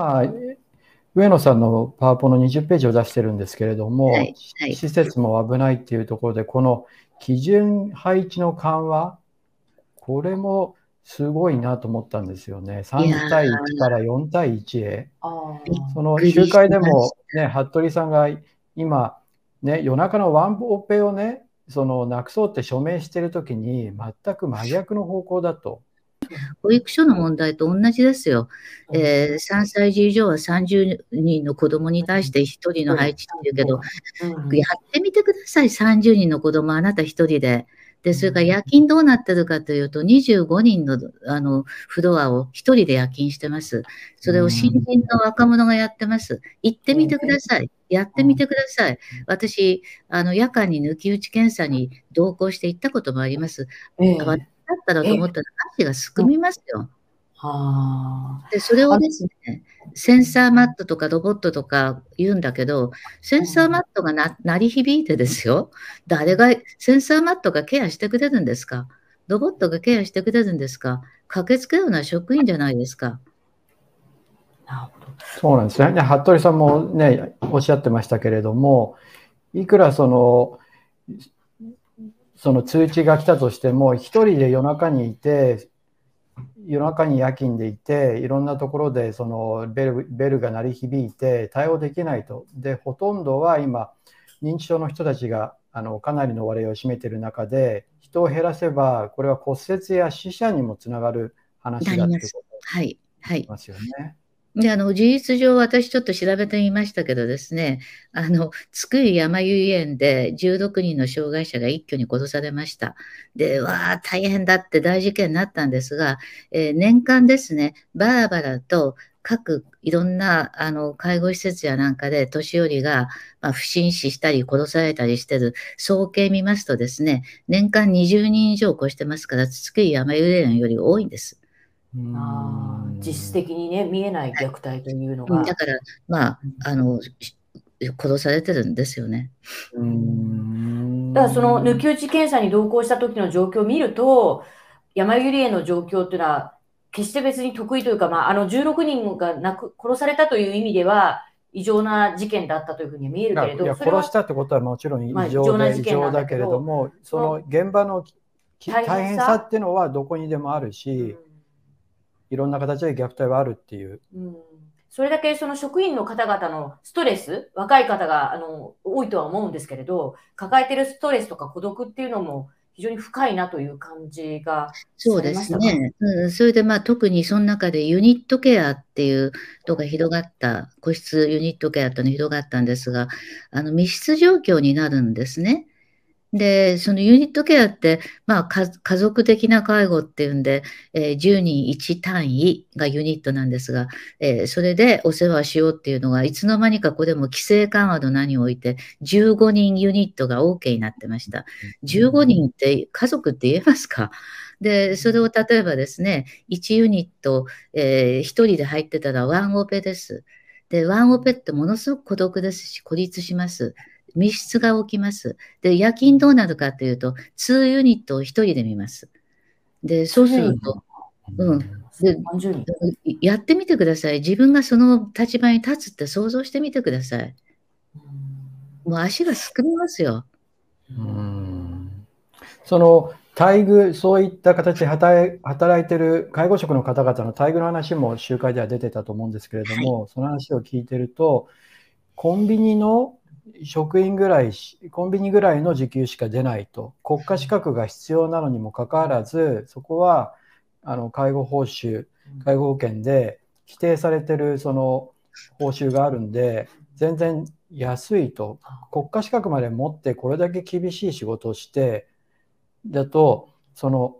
今、上野さんのパワポの20ページを出してるんですけれども、はいはい、施設も危ないっていうところで、この基準配置の緩和、これもすごいなと思ったんですよね。3対1から4対1へ。その集会でも、ね、服部さんが今、ね、夜中のワンオペをね、そのなくそうって署名してるときに、全く真逆の方向だと。保育所の問題と同じですよ。えー、3歳児以上は30人の子供に対して1人の配置っていうけど、やってみてください、30人の子供あなた1人で。で、それから夜勤どうなってるかというと、25人のあのフロアを1人で夜勤してます。それを新人の若者がやってます。行ってみてください。やってみてください。私、あの夜間に抜き打ち検査に同行して行ったこともあります。えー、だったらと思ったら足がすくみますよ。はでそれをですね、センサーマットとかロボットとか言うんだけど、センサーマットがな鳴り響いてですよ、誰が、センサーマットがケアしてくれるんですか？ロボットがケアしてくれるんですか？駆けつけるのは職員じゃないですか。なるほど。そうなんですね。服部さんもね、おっしゃってましたけれども、いくらその、その通知が来たとしても、一人で夜中にいて、夜中に夜勤でいて、いろんなところでそのベルベルが鳴り響いて対応できないと。で、ほとんどは今、認知症の人たちがあのかなりの割合を占めている中で、人を減らせば、これは骨折や死者にもつながる話だということはい、はい。ますよね。で、あの、事実上、私ちょっと調べてみましたけどですね、あの、津久井やまゆり園で16人の障害者が一挙に殺されました。で、わあ、大変だって大事件になったんですが、えー、年間ですね、バラバラと各いろんなあの介護施設やなんかで年寄りが、まあ、不審死したり殺されたりしてる総計見ますとですね、年間20人以上越してますから、津久井やまゆり園より多いんです。あ実質的にね、見えない虐待というのが。だから、まあ、あの、殺されてるんですよね。だからその抜き打ち検査に同行した時の状況を見ると、山ゆりへの状況っていうのは、決して別に得意というか、まあ、あの16人が亡く殺されたという意味では、異常な事件だったというふうに見えるけれど、殺したってことはもちろん異常,、まあ、異常だけれども、その現場の大変さっていうのはどこにでもあるし、うんいろんな形で虐待はあるっていう。うんそれだけその職員の方々のストレス、若い方があの多いとは思うんですけれど、抱えてるストレスとか孤独っていうのも非常に深いなという感じがそうですね。うん、それでまあ特にその中でユニットケアっていうのが広がった、個室ユニットケアっていうのが広がったんですが、あの密室状況になるんですね。で、そのユニットケアって、まあ、家族的な介護っていうんで、えー、10人1単位がユニットなんですが、えー、それでお世話しようっていうのが、いつの間にかこれも規制緩和の何を置いて、15人ユニットが OK になってました。15人って家族って言えますか？で、それを例えばですね、1ユニット、えー、1人で入ってたらワンオペです。で、ワンオペってものすごく孤独ですし、孤立します。密室が起きます。で、夜勤どうなるかというと、2ユニットを1人で見ます。で、そうすると、うん。でやってみてください。自分がその立場に立つって想像してみてください。もう足がすくみますよ。うんその待遇、そういった形で働いてる介護職の方々の待遇の話も集会では出てたと思うんですけれども、はい、その話を聞いてると、コンビニの職員ぐらい、コンビニぐらいの時給しか出ないと、国家資格が必要なのにもかかわらず、そこはあの介護報酬、介護保険で規定されてるその報酬があるんで、全然安いと、国家資格まで持ってこれだけ厳しい仕事をして、だと、その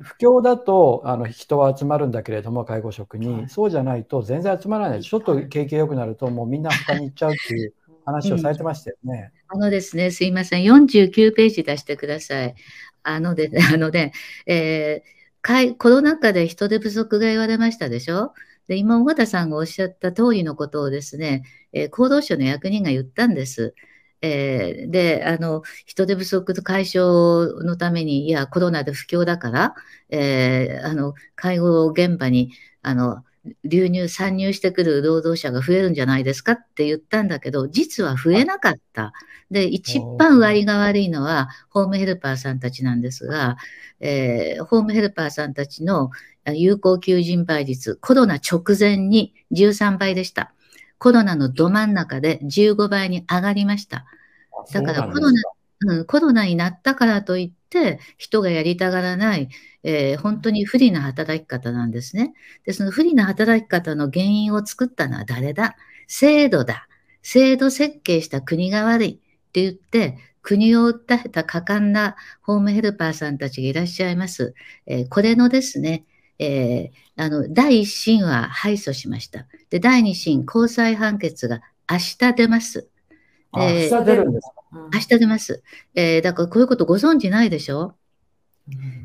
不況だとあの人は集まるんだけれども、介護職に、はい、そうじゃないと全然集まらない、ちょっと景気良くなると、もうみんな他に行っちゃうっていう話をされてましたよね。うん、あのですね、すいません、49ページ出してください。あので、あので、えー、コロナ禍で人手不足が言われましたでしょ？で、今、尾形さんがおっしゃった通りのことをですね、えー、厚労省の役人が言ったんです。えー、で、あの、人手不足解消のために、いや、コロナで不況だから、えー、あの、介護現場に、あの、流入、参入してくる労働者が増えるんじゃないですかって言ったんだけど、実は増えなかった。で、一番割が悪いのは、ホームヘルパーさんたちなんですが、えー、ホームヘルパーさんたちの有効求人倍率、コロナ直前に13倍でした。コロナのど真ん中で15倍に上がりました。だからコロナ、うん、コロナになったからといって、人がやりたがらない、えー、本当に不利な働き方なんですね。で、その不利な働き方の原因を作ったのは誰だ？制度だ。制度設計した国が悪いって言って、国を訴えた果敢なホームヘルパーさんたちがいらっしゃいます。えー、これのですね、えー、あの、第一審は敗訴しました。で、第二審、高裁判決が明日出ます。明日出るんですか、明日出ます。えー、だからこういうことご存知ないでしょ？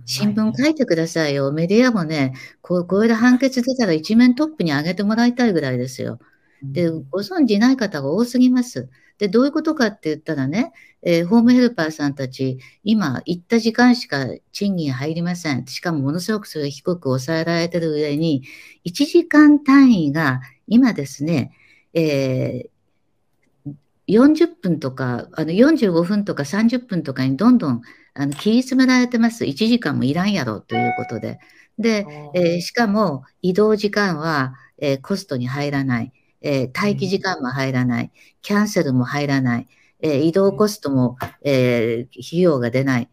新聞書いてくださいよ。メディアもね、こうこれで判決出たら一面トップに上げてもらいたいぐらいですよ。で、ご存知ない方が多すぎます。で、どういうことかって言ったらね、えー、ホームヘルパーさんたち、今、行った時間しか賃金入りません。しかもものすごくそれ低く抑えられてる上に、1時間単位が今ですね、えー、40分とか、あの45分とか30分とかにどんどんあの切り詰められてます。1時間もいらんやろということで。で、えー、しかも移動時間は、えー、コストに入らない。えー、待機時間も入らない、キャンセルも入らない、えー、移動コストも、えー、費用が出ない。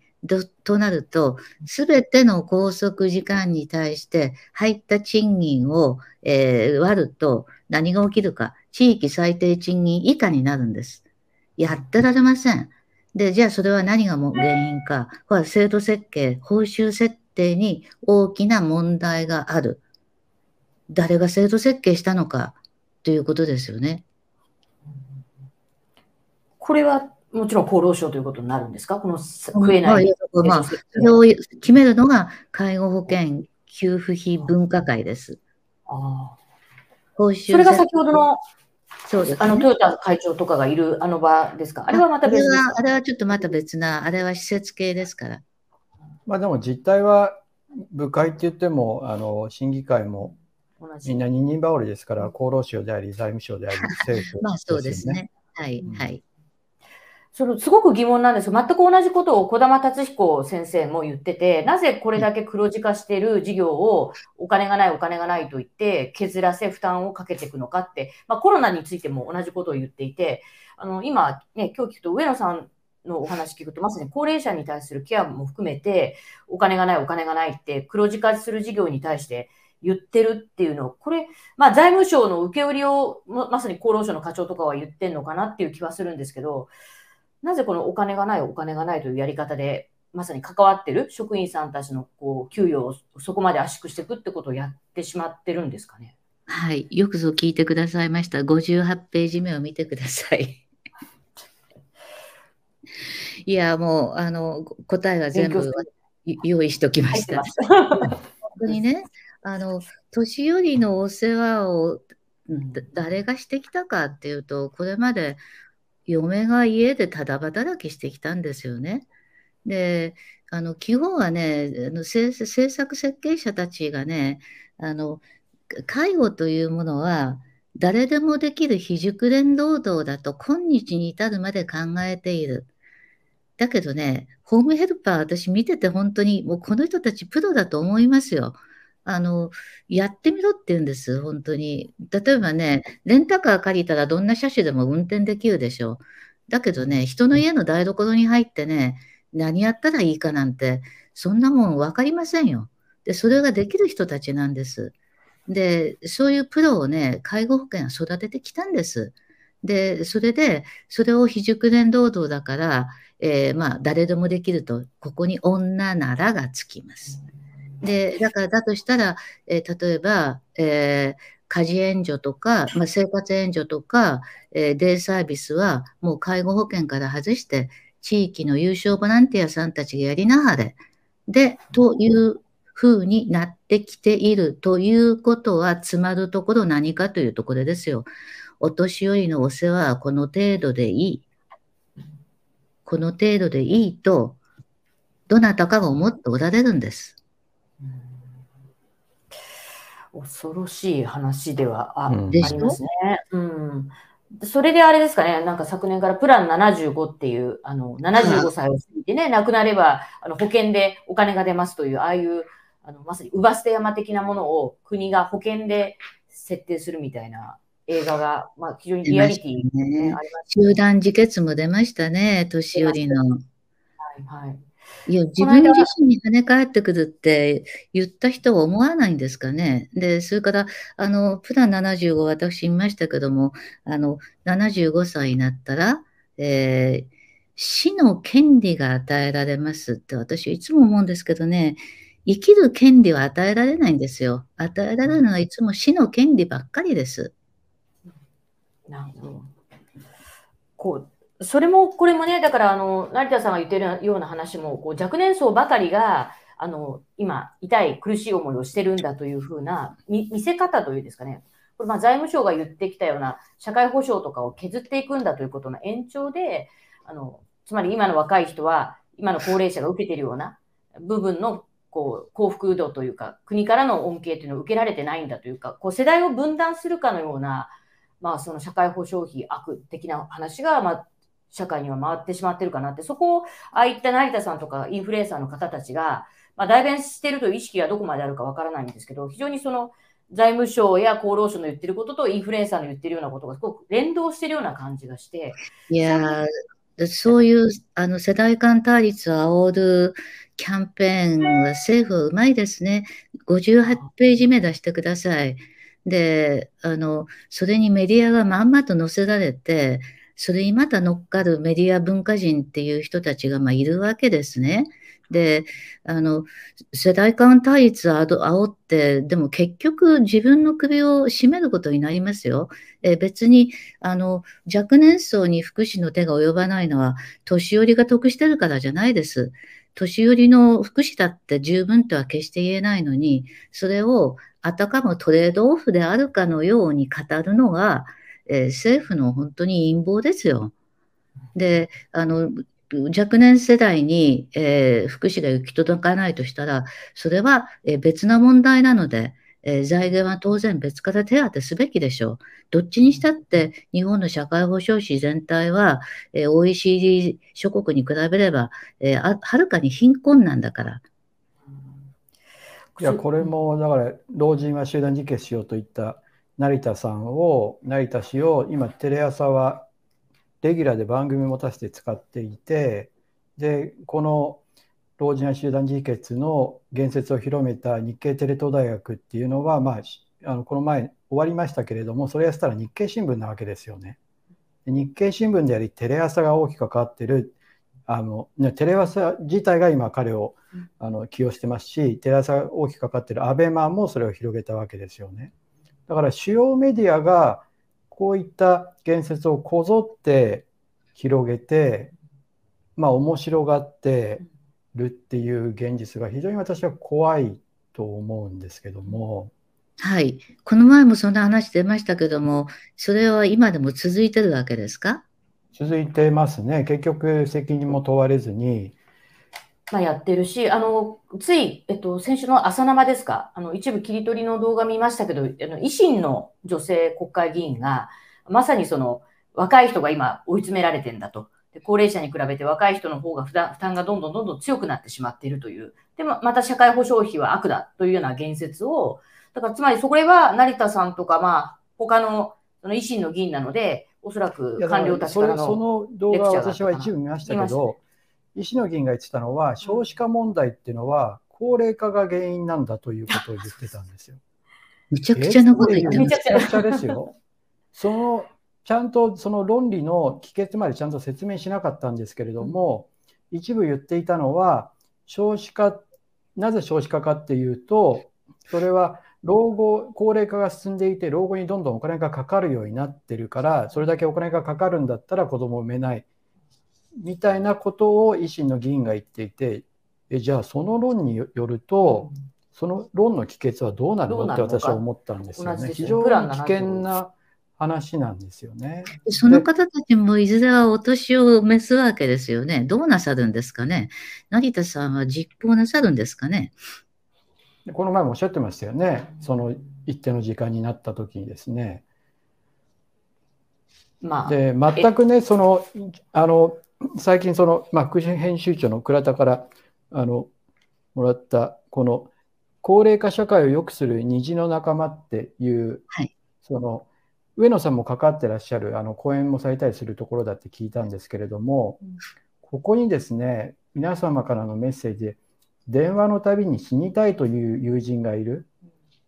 となると、すべての拘束時間に対して入った賃金を、えー、割ると何が起きるか、地域最低賃金以下になるんです。やってられません。で、じゃあそれは何が原因か。これは制度設計、報酬設定に大きな問題がある。誰が制度設計したのか、ということですよね。これはもちろん厚労省ということになるんですか？この食えない。まあ、それを決めるのが介護保険給付費分科会です。あそれが先ほどのそうです、ね、あのトヨタ会長とかがいるあの場ですか？あれはまた別ですあれはちょっとまた別な、あれは施設系ですから。まあでも実態は部会って言っても、あの審議会もみんな二人羽織ですから、厚労省であり、財務省であり、政府、ね、まあそうですね。はい、はい。そのすごく疑問なんです。全く同じことを児玉達彦先生も言ってて、なぜこれだけ黒字化している事業をお金がないお金がないと言って削らせ負担をかけていくのかって、まあ、コロナについても同じことを言っていて、あの今ね、今日聞くと上野さんのお話聞くと、まさに高齢者に対するケアも含めて、お金がないお金がないって黒字化する事業に対して言ってるっていうのを、これ、まあ、財務省の受け売りを、まさに厚労省の課長とかは言ってんのかなっていう気はするんですけど、なぜこのお金がない、お金がないというやり方で、まさに関わってる職員さんたちのこう給与をそこまで圧縮していくってことをやってしまってるんですかね？はい、よくぞ聞いてくださいました。58ページ目を見てください。いや、もう、あの、答えは全部用意しておきました。本当にね、あの、年寄りのお世話を誰がしてきたかっていうと、これまで嫁が家でただ働きしてきたんですよね。で、あの基本はね、あの政策設計者たちがね、あの介護というものは誰でもできる非熟練労働だと今日に至るまで考えている。だけどね、ホームヘルパー、私見てて本当に、もうこの人たちプロだと思いますよ。あの、やってみろって言うんです、本当に。例えばね、レンタカー借りたらどんな車種でも運転できるでしょう。だけどね、人の家の台所に入ってね、何やったらいいかなんて、そんなもん分かりませんよ。で、それができる人たちなんです。で、そういうプロをね、介護保険は育ててきたんです。で、それで、それを非熟練労働だから、えー、まあ、誰でもできると、ここに女ならがつきます。で、だからだとしたら、えー、例えば、えー、家事援助とか、まあ、生活援助とか、えー、デイサービスはもう介護保険から外して、地域の有償ボランティアさんたちがやりなはれ。で、というふうになってきているということは、つまるところ何かというところですよ。お年寄りのお世話はこの程度でいい。この程度でいいと、どなたかが思っておられるんです。恐ろしい話ではあ,、うんありますね。うん。それであれですかね、なんか昨年からプラン75っていう、あの、75歳を過ぎてね、亡くなれば、あの、保険でお金が出ますという、ああいう、あの、まさに、乳母捨て山的なものを国が保険で設定するみたいな映画が、まあ、非常にリアリティで、ね、ありま集団自決も出ましたね、年寄りの。す。はい。はいいや、自分自身に跳ね返ってくるって言った人は思わないんですかね。で、それから、あの、プラン75、私言いましたけども、あの、75歳になったら、えー死の権利が与えられますって私いつも思うんですけどね、生きる権利は与えられないんですよ。与えられるのはいつも死の権利ばっかりです。なるほど。こう、それも、これもね、だから、あの、成田さんが言ってるような話も、こう、若年層ばかりが、あの、今、痛い、苦しい思いをしてるんだというふうな、み見せ方というんですかね。これ、まあ、財務省が言ってきたような、社会保障とかを削っていくんだということの延長で、あの、つまり今の若い人は、今の高齢者が受けているような部分の、こう、幸福度というか、国からの恩恵というのを受けられてないんだというか、こう、世代を分断するかのような、まあ、その社会保障費悪的な話が、まあ、社会には回ってしまってるかなって、そこを、ああいった成田さんとかインフルエンサーの方たちが、まあ、代弁しているという意識がどこまであるかわからないんですけど、非常にその財務省や厚労省の言ってることとインフルエンサーの言ってるようなことがすごく連動しているような感じがして、いやー、そういうあの世代間対立を煽るキャンペーンは政府はうまいですね。58ページ目出してください。で、あの、それにメディアがまんまと載せられて、それにまた乗っかるメディア文化人っていう人たちがまあいるわけですね。で、あの、世代間対立を煽って、でも結局自分の首を絞めることになりますよ。え別に、あの、若年層に福祉の手が及ばないのは、年寄りが得してるからじゃないです。年寄りの福祉だって十分とは決して言えないのに、それをあたかもトレードオフであるかのように語るのが、えー政府の本当に陰謀ですよ。で、あの、若年世代に、えー福祉が行き届かないとしたら、それは、えー別な問題なので、えー財源は当然別から手当てすべきでしょう。どっちにしたって日本の社会保障費全体は、えー OECD 諸国に比べれば、えーはるかに貧困なんだから。いや、これも、だから、老人は集団自決しようといった成田さんを、成田氏を、今、テレ朝はレギュラーで番組持たせて使っていて、で、この老人は集団自決の言説を広めた日経テレ東大学っていうのは、まあ、しあのこの前終わりましたけれども、それやったら日経新聞なわけですよね。で日経新聞であり、テレ朝が大きく関わってる、あのねテレ朝自体が今彼をあの起用してますし、テレ朝が大きく関わってるアベマもそれを広げたわけですよね。だから主要メディアがこういった言説をこぞって広げて、まあ面白がってるっていう現実が非常に私は怖いと思うんですけども、はい。この前もそんな話出ましたけども、それは今でも続いてるわけですか？続いてますね。結局責任も問われずに、まあ、やってるし、あの、つい、えっと、先週の朝生ですか、あの、一部切り取りの動画見ましたけど、あの、維新の女性国会議員が、まさにその、若い人が今追い詰められてんだと。で高齢者に比べて若い人の方が負担負担がどんどんどんどん強くなってしまっているという。で、ままた社会保障費は悪だというような言説を、だからつまりそれは成田さんとか、まあ、他のその維新の議員なので、おそらく官僚たちからの、レクチャーが私は一部見ましたけど、石野議員が言ってたのは、少子化問題っていうのは、高齢化が原因なんだということを言ってたんですよ。むちゃくちゃなこと言ってます。めちゃくちゃめちゃくちゃですよ。そのちゃんとその論理の帰結までちゃんと説明しなかったんですけれども、一部言っていたのは、少子化、なぜ少子化かっていうと、それは老後、高齢化が進んでいて、老後にどんどんお金がかかるようになってるから、それだけお金がかかるんだったら子供を産めない、みたいなことを維新の議員が言っていて、えじゃあその論によると、その論の帰結はどうなるの？って私は思ったんですよね。非常に危険な話なんですよね。その方たちもいずれはお年を召すわけですよね。どうなさるんですかね。成田さんは実行なさるんですかね。でこの前もおっしゃってましたよね。その一定の時間になった時にですね、まあ、で全くねそのあの最近その、まあ、副編集長の倉田からあのもらったこの高齢化社会を良くする虹の仲間っていう、はい、その上野さんも関わってらっしゃるあの講演もされたりするところだって聞いたんですけれども、うん、ここにですね皆様からのメッセージで電話のたびに死にたいという友人がいる。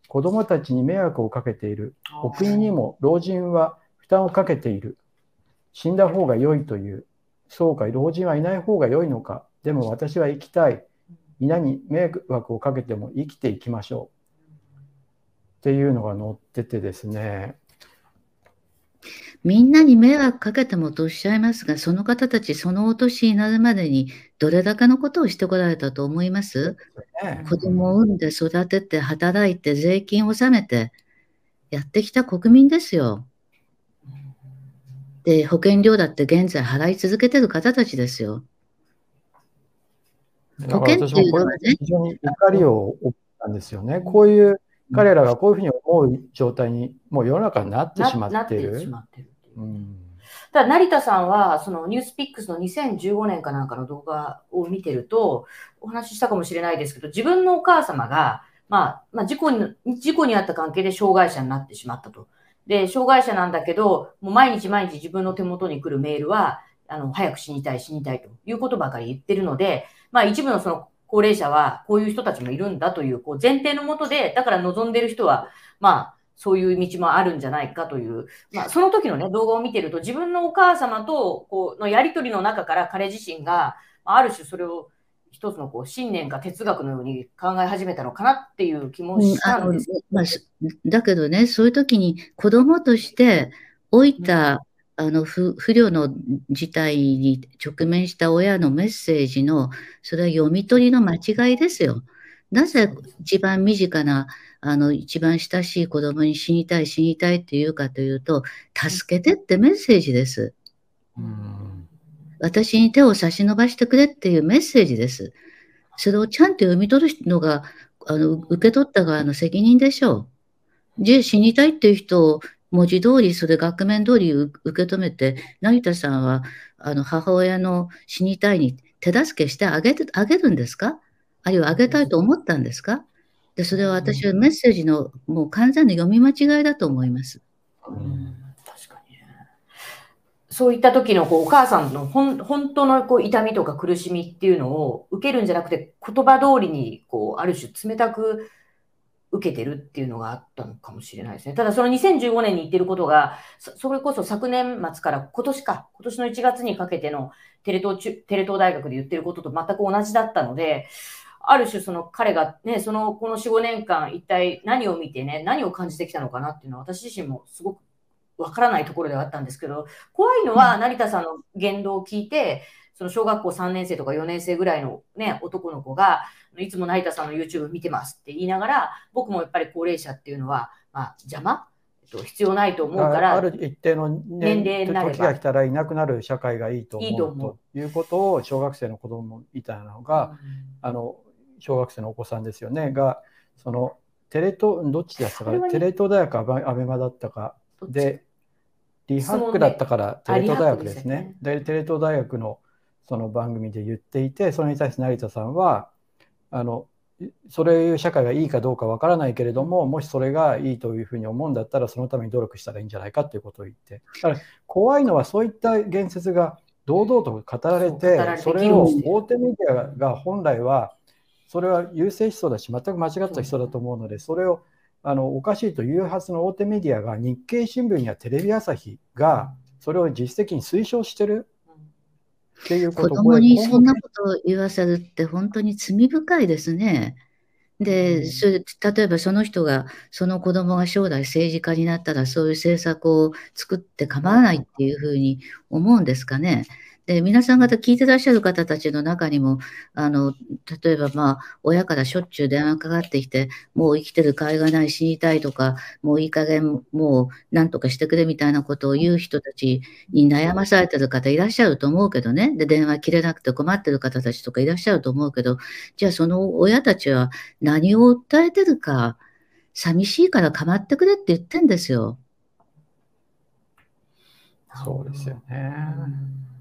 子どもたちに迷惑をかけている。お国にも老人は負担をかけている。死んだ方が良いというそうか老人はいない方が良いのか。でも私は生きたい。皆に迷惑をかけても生きていきましょう。っていうのが載っててですね。みんなに迷惑かけてもとおっしゃいますが、その方たち、そのお年になるまでに、どれだけのことをしてこられたと思います？子供を産んで育てて、働いて、税金を納めて、やってきた国民ですよ。で、保険料だって現在払い続けてる方たちですよ。保険っていうのはね。非常に怒りを起きたんですよね。こういう彼らがこういうふうに思う状態にもう世の中になってしまっている。うん、ただ成田さんはそのニュースピックスの2015年かなんかの動画を見てるとお話ししたかもしれないですけど自分のお母様が、まあ、まあ事故に事故にあった関係で障害者になってしまったと。で障害者なんだけどもう毎日毎日自分の手元に来るメールはあの早く死にたい死にたいということばかり言ってるので、まあ、一部のその高齢者はこういう人たちもいるんだというこう前提のもとで、だから望んでる人は、まあ、そういう道もあるんじゃないかという、まあ、その時のね、動画を見てると、自分のお母様とこうのやりとりの中から彼自身が、ある種それを一つのこう信念か哲学のように考え始めたのかなっていう気もしたんです、うんまあ、だけどね、そういう時に子供として老いたあの不不慮の事態に直面した親のメッセージの、それは読み取りの間違いですよ。なぜ一番身近な、あの、一番親しい子供に死にたい、死にたいっていうかというと、助けてってメッセージです。私に手を差し伸ばしてくれっていうメッセージです。それをちゃんと読み取るのが、あの、受け取った側の責任でしょう。じゃ死にたいっていう人を文字通り、それ額面通り受け止めて、成田さんはあの母親の死にたいに手助けしてあげてあげるんですか？あるいはあげたいと思ったんですか？でそれは私はメッセージのもう完全な読み間違いだと思います。うん、そういった時のこうお母さんのほん本当のこう痛みとか苦しみっていうのを受けるんじゃなくて言葉通りにこうある種冷たく受けてるっていうのがあったのかもしれないですね。ただその2015年に言ってることが、それこそ昨年末から今年か、今年の1月にかけてのテレ東テレ東大学で言ってることと全く同じだったので、ある種その彼がね、そのこの4、5年間一体何を見てね、何を感じてきたのかなっていうのは私自身もすごくわからないところではあったんですけど、怖いのは成田さんの言動を聞いて、その小学校3年生とか4年生ぐらいのね、男の子が、いつも成田さんの YouTube 見てますって言いながら、僕もやっぱり高齢者っていうのは、まあ、邪魔？と必要ないと思うからある一定の年齢になれば。時が来たらいなくなる社会がいいと思うという。ことを小学生の子供みたいなのが、うん、あの小学生のお子さんですよね。がそのテレ東どっちだったか、ね、テレ東大学アベマだったかでリハックだったからテレ東大学ですね。で、テレ東大学のその番組で言っていてそれに対して成田さんはあのそれいう社会がいいかどうかわからないけれどももしそれがいいというふうに思うんだったらそのために努力したらいいんじゃないかということを言って。だから怖いのはそういった言説が堂々と語られてそれを大手メディアが本来はそれは優勢思想だし全く間違った思想だと思うのでそれをあのおかしいというはずの大手メディアが日経新聞やテレビ朝日がそれを実質的に推奨してるっていうこと子供にそんなことを言わせるって本当に罪深いですね。で、例えばその人が、その子供が将来政治家になったらそういう政策を作って構わないっていうふうに思うんですかね。で、皆さん方聞いてらっしゃる方たちの中にも、あの、例えばまあ、親からしょっちゅう電話かかってきて、もう生きてる甲斐がない、死にたいとか、もういい加減、もう何とかしてくれみたいなことを言う人たちに悩まされてる方いらっしゃると思うけどね。で、電話切れなくて困ってる方たちとかいらっしゃると思うけど、じゃあその親たちは何を訴えてるか、寂しいから構ってくれって言ってんですよ。そうですよね。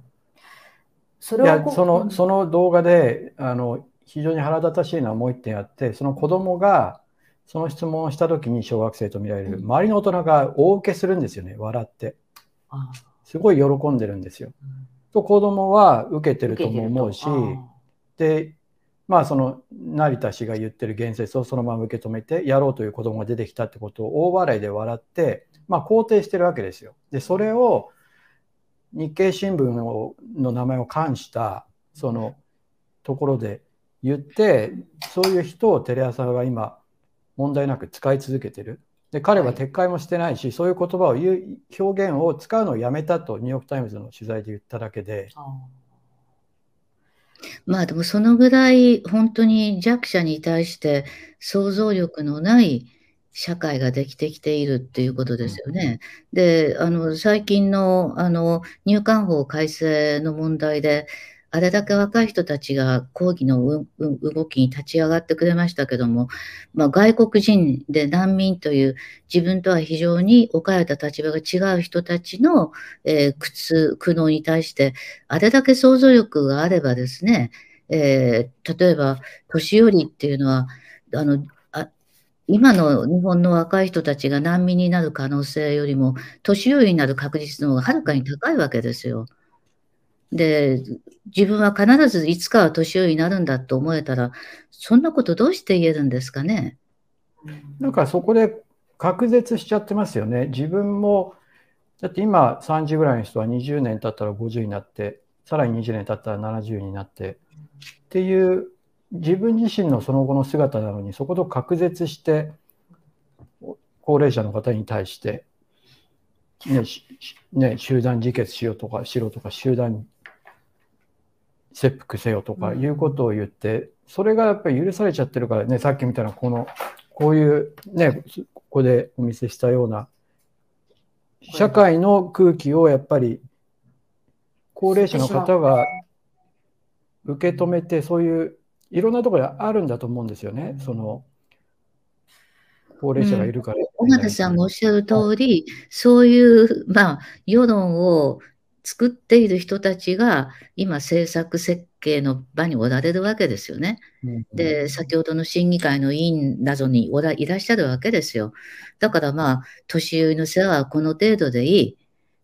それはいやそのその動画であの非常に腹立たしいのはもう一点あってその子供がその質問をした時に小学生と見られる、周りの大人が大受けするんですよね笑って。すごい喜んでるんですよ。と子供は受けてるとも思うしでまあその成田氏が言ってる言説をそのまま受け止めてやろうという子供が出てきたってことを大笑いで笑ってまあ肯定してるわけですよ。でそれを日経新聞をの名前を冠したそのところで言ってそういう人をテレ朝が今問題なく使い続けてる。で彼は撤回もしてないし、はい、そういう言葉を言う表現を使うのをやめたとニューヨーク・タイムズの取材で言っただけで。まあでもそのぐらい本当に弱者に対して想像力のない社会ができてきているっていうことですよね。で、あの最近のあの入管法改正の問題であれだけ若い人たちが抗議の動きに立ち上がってくれましたけども、まあ、外国人で難民という自分とは非常に置かれた立場が違う人たちの、えー、苦痛、苦悩に対して、あれだけ想像力があればですね、えー、例えば、年寄りっていうのは、あの、今の日本の若い人たちが難民になる可能性よりも、年寄りになる確率の方がはるかに高いわけですよ。で、自分は必ずいつかは年寄りになるんだと思えたら、そんなことどうして言えるんですかね？なんかそこで隔絶しちゃってますよね。自分も、だって今30ぐらいの人は20年経ったら50になって、さらに20年経ったら70になって、っていう自分自身のその後の姿なのに、そこと隔絶して、高齢者の方に対して、ねね、集団自決しようとかしろとか集団切腹せよとかいうことを言って、それがやっぱり許されちゃってるからね、さっきみたいなこの、こういうね、ここでお見せしたような、社会の空気をやっぱり高齢者の方が受け止めて、そういういろんなところであるんだと思うんですよね。その高齢者がいるから。尾、形、さんもおっしゃる通り、そういう、まあ、世論を作っている人たちが今政策設計の場におられるわけですよね。で、先ほどの審議会の委員などにおらいらっしゃるわけですよ。だからまあ、年寄りの世話はこの程度でいい。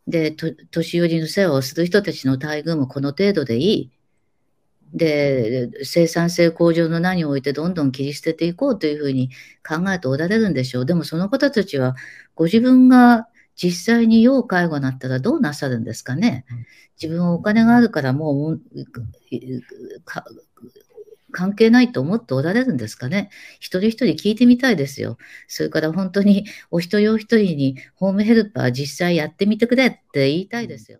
で、年寄りの世話をする人たちの待遇もこの程度でいい。で、生産性向上の名においてどんどん切り捨てていこうというふうに考えておられるんでしょう。でもその方たちはご自分が実際に要介護になったらどうなさるんですかね。自分はお金があるからもう関係ないと思っておられるんですかね。一人一人聞いてみたいですよ。それから本当にお一人お一人にホームヘルパー実際やってみてくれって言いたいですよ。